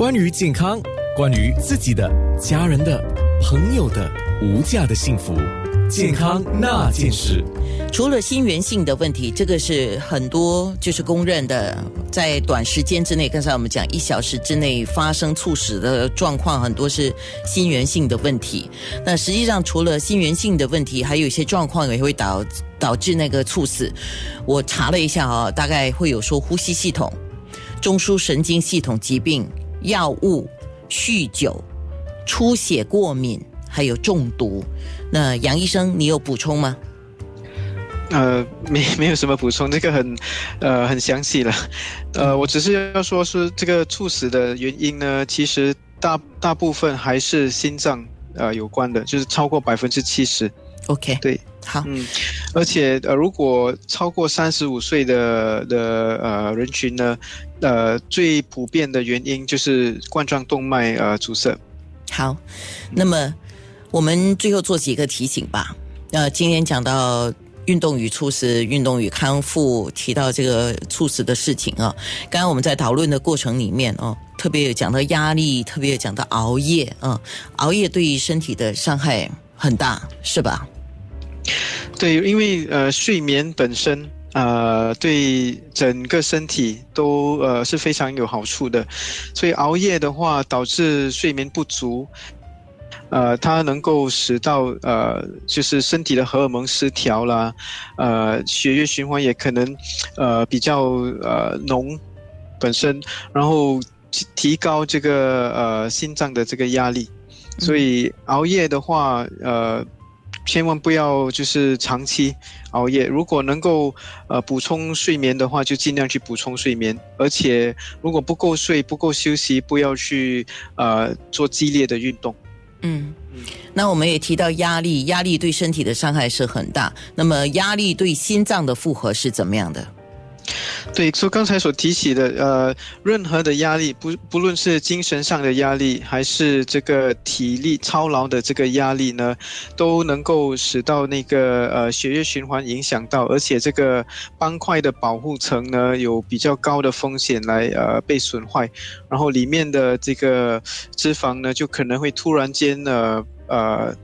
关于健康，关于自己的、家人的、朋友的无价的幸福，健康那件事。除了心源性的问题，这个是很多就是公认的，在短时间之内，刚才我们讲一小时之内发生猝死的状况，很多是心源性的问题。那实际上，除了心源性的问题，还有一些状况也会导导致那个猝死。我查了一下啊，大概会有说呼吸系统、中枢神经系统疾病。药物、酗酒、出血、过敏，还有中毒。那杨医生，你有补充吗？呃，没 没有什么补充，这个很，呃，很详细了。呃，我只是要说，是这个猝死的原因呢，其实大大部分还是心脏呃有关的，就是超过百分之七十。OK，对，好，嗯，而且呃，如果超过三十五岁的的呃人群呢，呃，最普遍的原因就是冠状动脉呃阻塞。好，那么我们最后做几个提醒吧。呃，今天讲到运动与猝死、运动与康复，提到这个猝死的事情啊。刚刚我们在讨论的过程里面哦，特别有讲到压力，特别有讲到熬夜啊，熬夜对于身体的伤害很大，是吧？对，因为呃，睡眠本身呃，对整个身体都呃是非常有好处的，所以熬夜的话导致睡眠不足，呃，它能够使到呃，就是身体的荷尔蒙失调啦，呃，血液循环也可能呃比较呃浓本身，然后提高这个呃心脏的这个压力，所以熬夜的话呃。千万不要就是长期熬夜。如果能够呃补充睡眠的话，就尽量去补充睡眠。而且如果不够睡、不够休息，不要去呃做激烈的运动。嗯。那我们也提到压力，压力对身体的伤害是很大。那么压力对心脏的负荷是怎么样的？对，说刚才所提起的，呃，任何的压力，不不论是精神上的压力，还是这个体力操劳的这个压力呢，都能够使到那个呃血液循环影响到，而且这个斑块的保护层呢有比较高的风险来呃被损坏，然后里面的这个脂肪呢就可能会突然间呢呃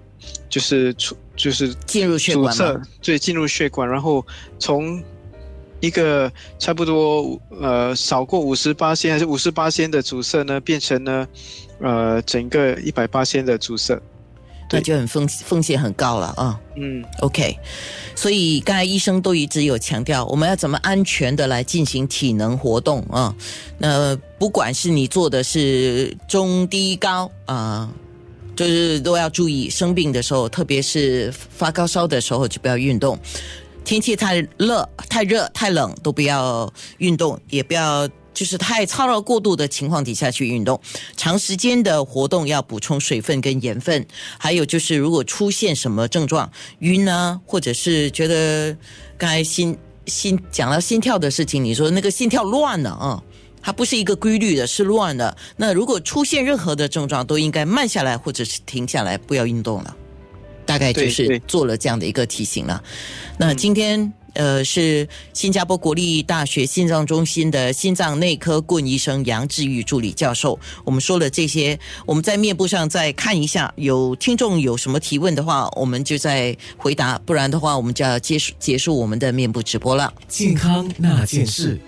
就是出就是进入血管对，进入血管，然后从。一个差不多呃少过五十八仙还是五十八仙的阻塞呢，变成呢呃整个一百八仙的阻塞，那就很风风险很高了啊。嗯，OK，所以刚才医生都一直有强调，我们要怎么安全的来进行体能活动啊？那不管是你做的是中低高啊，就是都要注意，生病的时候，特别是发高烧的时候，就不要运动。天气太热、太热、太冷都不要运动，也不要就是太操劳过度的情况底下去运动。长时间的活动要补充水分跟盐分，还有就是如果出现什么症状，晕啊，或者是觉得刚才心心讲到心跳的事情，你说那个心跳乱了啊，它不是一个规律的，是乱的。那如果出现任何的症状，都应该慢下来或者是停下来，不要运动了。大概就是做了这样的一个提醒了。那今天呃是新加坡国立大学心脏中心的心脏内科顾问医生杨志玉助理教授，我们说了这些，我们在面部上再看一下，有听众有什么提问的话，我们就再回答，不然的话我们就要结束结束我们的面部直播了。健康那件事。